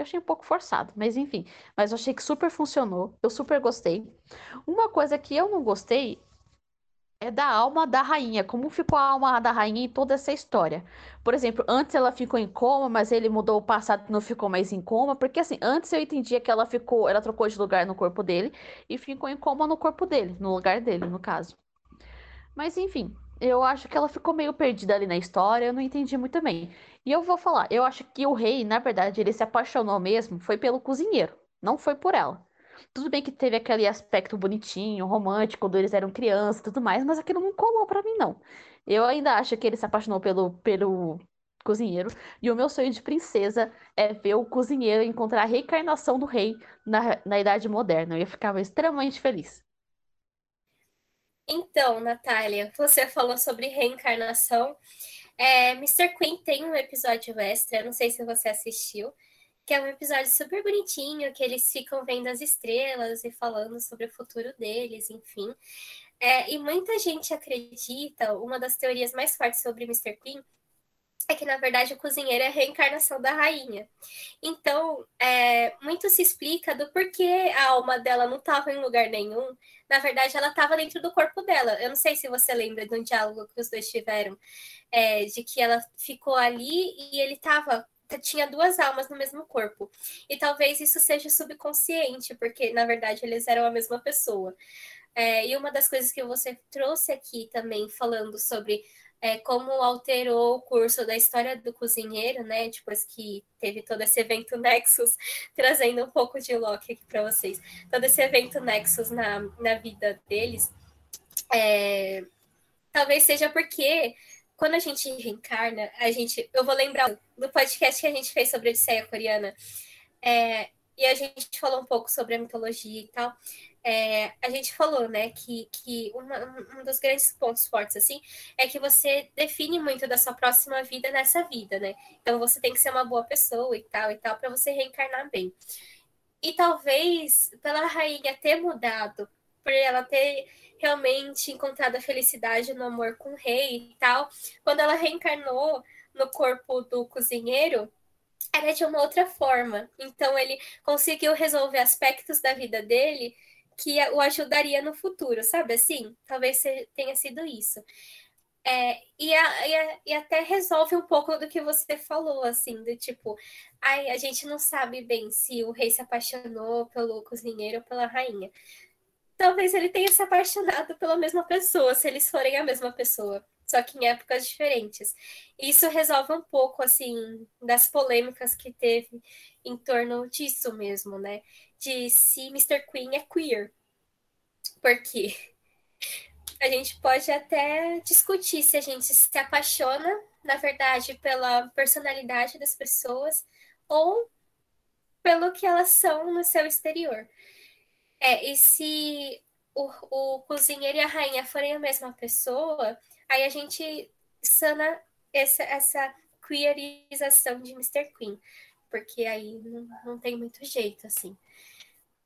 Eu achei um pouco forçado, mas enfim. Mas eu achei que super funcionou, eu super gostei. Uma coisa que eu não gostei é da alma da rainha. Como ficou a alma da rainha em toda essa história? Por exemplo, antes ela ficou em coma, mas ele mudou o passado e não ficou mais em coma. Porque assim, antes eu entendia que ela ficou, ela trocou de lugar no corpo dele e ficou em coma no corpo dele, no lugar dele, no caso. Mas enfim, eu acho que ela ficou meio perdida ali na história, eu não entendi muito bem. E eu vou falar, eu acho que o rei, na verdade, ele se apaixonou mesmo, foi pelo cozinheiro, não foi por ela. Tudo bem que teve aquele aspecto bonitinho, romântico, quando eles eram crianças e tudo mais, mas aquilo não colou pra mim, não. Eu ainda acho que ele se apaixonou pelo, pelo cozinheiro, e o meu sonho de princesa é ver o cozinheiro encontrar a reencarnação do rei na, na Idade Moderna. Eu ia ficar extremamente feliz. Então, Natália, você falou sobre reencarnação. É, Mr. Queen tem um episódio extra, não sei se você assistiu, que é um episódio super bonitinho, que eles ficam vendo as estrelas e falando sobre o futuro deles, enfim. É, e muita gente acredita, uma das teorias mais fortes sobre Mr. Queen é que, na verdade, o cozinheiro é a reencarnação da rainha. Então, é, muito se explica do porquê a alma dela não estava em lugar nenhum. Na verdade, ela estava dentro do corpo dela. Eu não sei se você lembra de um diálogo que os dois tiveram, é, de que ela ficou ali e ele estava tinha duas almas no mesmo corpo. E talvez isso seja subconsciente, porque na verdade eles eram a mesma pessoa. É, e uma das coisas que você trouxe aqui também, falando sobre é, como alterou o curso da história do cozinheiro, né? Depois que teve todo esse evento Nexus, (laughs) trazendo um pouco de Loki aqui para vocês. Todo esse evento Nexus na, na vida deles. É, talvez seja porque quando a gente reencarna, a gente. Eu vou lembrar do podcast que a gente fez sobre a Odisseia coreana. É, e a gente falou um pouco sobre a mitologia e tal. É, a gente falou, né, que, que uma, um dos grandes pontos fortes, assim, é que você define muito da sua próxima vida nessa vida, né? Então você tem que ser uma boa pessoa e tal e tal, para você reencarnar bem. E talvez, pela rainha ter mudado, por ela ter realmente encontrado a felicidade no amor com o rei e tal. Quando ela reencarnou no corpo do cozinheiro, era de uma outra forma. Então ele conseguiu resolver aspectos da vida dele que o ajudaria no futuro, sabe assim? Talvez tenha sido isso. É, e, a, e, a, e, até resolve um pouco do que você falou, assim, do tipo, ai, a gente não sabe bem se o rei se apaixonou pelo cozinheiro ou pela rainha talvez ele tenha se apaixonado pela mesma pessoa, se eles forem a mesma pessoa, só que em épocas diferentes. Isso resolve um pouco, assim, das polêmicas que teve em torno disso mesmo, né? De se Mr. Queen é queer. Porque (laughs) a gente pode até discutir se a gente se apaixona, na verdade, pela personalidade das pessoas ou pelo que elas são no seu exterior. É, e se o, o cozinheiro e a rainha forem a mesma pessoa, aí a gente sana essa, essa queerização de Mr. Queen. Porque aí não, não tem muito jeito, assim.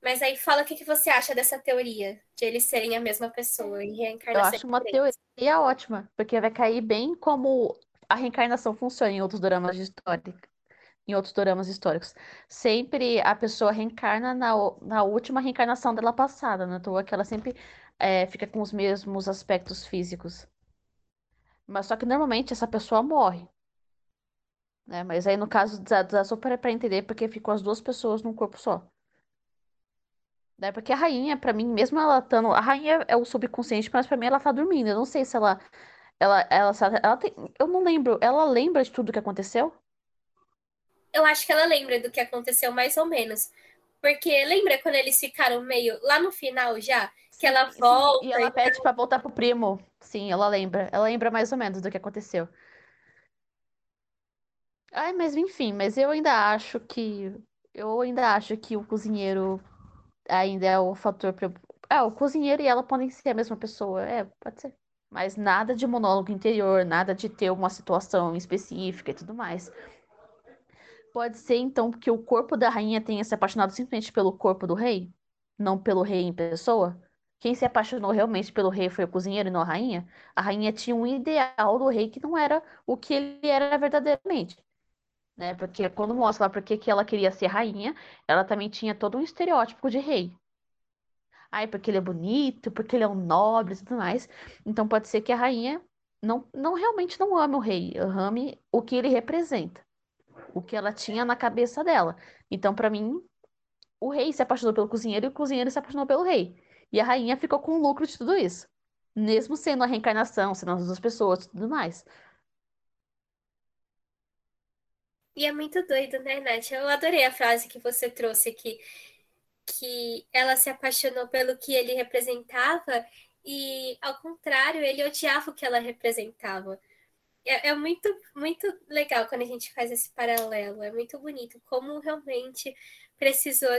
Mas aí fala o que, que você acha dessa teoria de eles serem a mesma pessoa e reencarnação. Eu acho uma teoria ótima, porque vai cair bem como a reencarnação funciona em outros dramas históricos. Em outros dramas históricos. Sempre a pessoa reencarna na, na última reencarnação dela passada, né? Então, que ela sempre é, fica com os mesmos aspectos físicos. Mas só que normalmente essa pessoa morre. Né? Mas aí no caso dá, super pra entender porque ficam as duas pessoas num corpo só. Né? Porque a rainha, para mim, mesmo ela estando. A rainha é o subconsciente, mas para mim ela tá dormindo. Eu não sei se ela. Ela, ela, ela tem, eu não lembro. Ela lembra de tudo que aconteceu? Eu acho que ela lembra do que aconteceu mais ou menos. Porque lembra quando eles ficaram meio lá no final já? Que ela volta. Sim, e ela e pede para voltar pro primo. Sim, ela lembra. Ela lembra mais ou menos do que aconteceu. Ai, mas enfim, mas eu ainda acho que. Eu ainda acho que o cozinheiro ainda é o fator. É, o cozinheiro e ela podem ser a mesma pessoa. É, pode ser. Mas nada de monólogo interior, nada de ter uma situação específica e tudo mais. Pode ser, então, que o corpo da rainha tenha se apaixonado simplesmente pelo corpo do rei? Não pelo rei em pessoa? Quem se apaixonou realmente pelo rei foi o cozinheiro e não a rainha? A rainha tinha um ideal do rei que não era o que ele era verdadeiramente né? Porque quando mostra lá porque que ela queria ser rainha, ela também tinha todo um estereótipo de rei. Ai, porque ele é bonito, porque ele é um nobre e tudo mais. Então pode ser que a rainha não, não realmente não ame o rei, ame o que ele representa, o que ela tinha na cabeça dela. Então, para mim, o rei se apaixonou pelo cozinheiro e o cozinheiro se apaixonou pelo rei. E a rainha ficou com o lucro de tudo isso. Mesmo sendo a reencarnação, sendo as duas pessoas e tudo mais. E é muito doido, né, Nath? Eu adorei a frase que você trouxe aqui, que ela se apaixonou pelo que ele representava e, ao contrário, ele odiava o que ela representava. É, é muito, muito legal quando a gente faz esse paralelo. É muito bonito como realmente precisou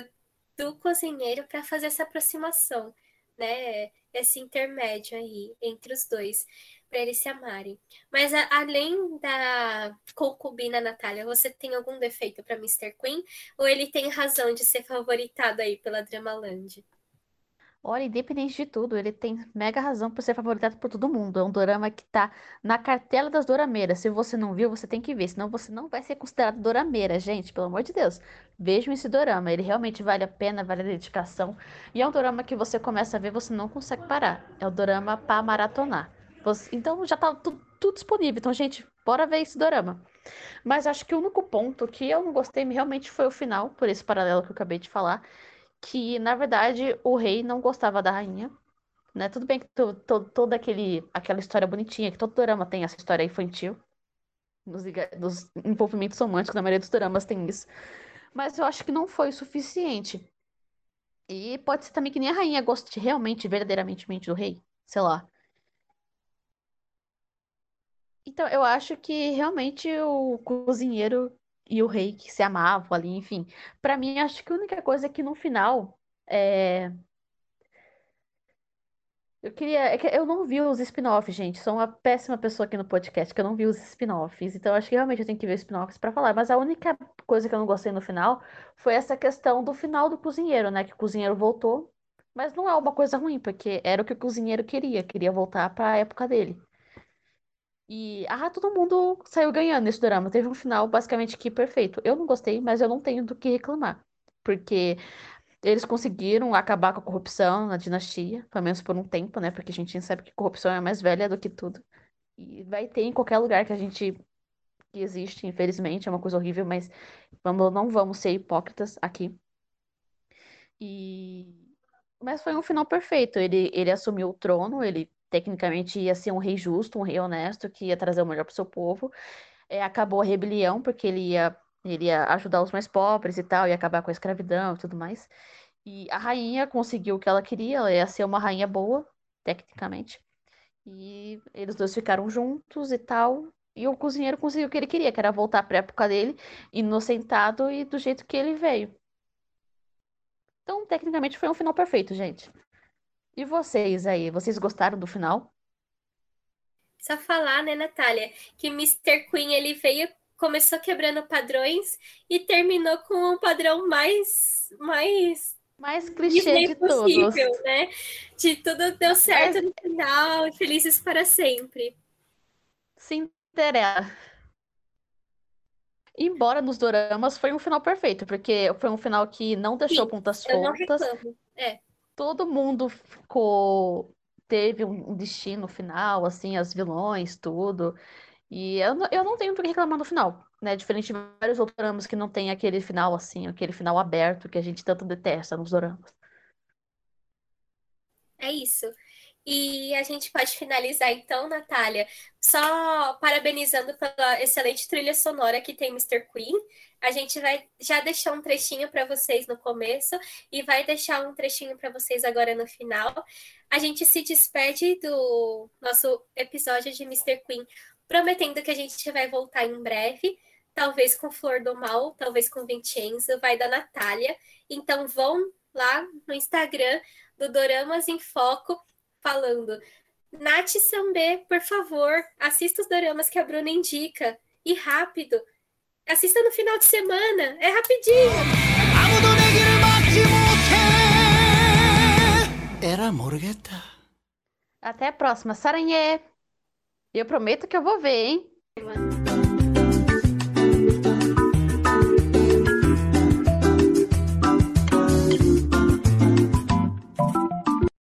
do cozinheiro para fazer essa aproximação, né? Esse intermédio aí entre os dois para eles se amarem. Mas a, além da concubina Natália, você tem algum defeito para Mr. Queen? Ou ele tem razão de ser favoritado aí pela Dramaland? Olha, independente de tudo, ele tem mega razão por ser favoritado por todo mundo. É um dorama que tá na cartela das dorameiras. Se você não viu, você tem que ver, senão você não vai ser considerado dorameira, gente, pelo amor de Deus. Vejam esse dorama, ele realmente vale a pena, vale a dedicação. E é um dorama que você começa a ver, você não consegue parar. É o dorama para maratonar. Então já tá tudo, tudo disponível. Então, gente, bora ver esse dorama. Mas acho que o único ponto que eu não gostei realmente foi o final, por esse paralelo que eu acabei de falar. Que, na verdade, o rei não gostava da rainha. Né? Tudo bem que toda aquele, aquela história bonitinha, que todo dorama tem essa história infantil. Nos, nos envolvimentos românticos, na maioria dos doramas tem isso. Mas eu acho que não foi o suficiente. E pode ser também que nem a rainha goste realmente, verdadeiramente do rei. Sei lá. Então, eu acho que realmente o cozinheiro e o rei que se amavam ali, enfim. Pra mim, acho que a única coisa é que no final. É... Eu queria. É eu não vi os spin-offs, gente. Sou uma péssima pessoa aqui no podcast, que eu não vi os spin-offs. Então, acho que realmente eu tenho que ver os spin-offs pra falar. Mas a única coisa que eu não gostei no final foi essa questão do final do cozinheiro, né? Que o cozinheiro voltou. Mas não é uma coisa ruim, porque era o que o cozinheiro queria. Queria voltar pra época dele. E ah, todo mundo saiu ganhando nesse drama. Teve um final basicamente que perfeito. Eu não gostei, mas eu não tenho do que reclamar. Porque eles conseguiram acabar com a corrupção na dinastia, pelo menos por um tempo, né? Porque a gente sabe que corrupção é mais velha do que tudo. E vai ter em qualquer lugar que a gente que existe, infelizmente, é uma coisa horrível, mas vamos, não vamos ser hipócritas aqui. E mas foi um final perfeito. Ele, ele assumiu o trono, ele tecnicamente ia ser um rei justo, um rei honesto, que ia trazer o melhor para o seu povo. É, acabou a rebelião, porque ele ia, ele ia ajudar os mais pobres e tal, ia acabar com a escravidão e tudo mais. E a rainha conseguiu o que ela queria, ela ia ser uma rainha boa, tecnicamente. E eles dois ficaram juntos e tal. E o cozinheiro conseguiu o que ele queria, que era voltar para a época dele, inocentado e do jeito que ele veio. Então, tecnicamente, foi um final perfeito, gente. E vocês aí, vocês gostaram do final? Só falar, né, Natália, que Mr. Queen ele veio, começou quebrando padrões e terminou com o padrão mais mais mais clichê de possível, todos. né? De tudo deu certo Mas... no final, felizes para sempre. Cinderela. Embora nos doramas foi um final perfeito, porque foi um final que não deixou Sim, pontas soltas. É. Todo mundo ficou teve um destino final, assim, as vilões, tudo. E eu, eu não tenho por que reclamar no final, né? Diferente de vários outros dramas que não tem aquele final assim, aquele final aberto que a gente tanto detesta nos doramas. É isso. E a gente pode finalizar então, Natália, só parabenizando pela excelente trilha sonora que tem Mr. Queen. A gente vai já deixar um trechinho para vocês no começo e vai deixar um trechinho para vocês agora no final. A gente se despede do nosso episódio de Mr. Queen, prometendo que a gente vai voltar em breve, talvez com Flor do Mal, talvez com Vincenzo, vai da Natália. Então vão lá no Instagram do Doramas em Foco falando: Nath Sambê, por favor, assista os doramas que a Bruna indica. E rápido. Assista no final de semana. É rapidinho. Era Morgueta. Até a próxima, Saranhê. Eu prometo que eu vou ver, hein?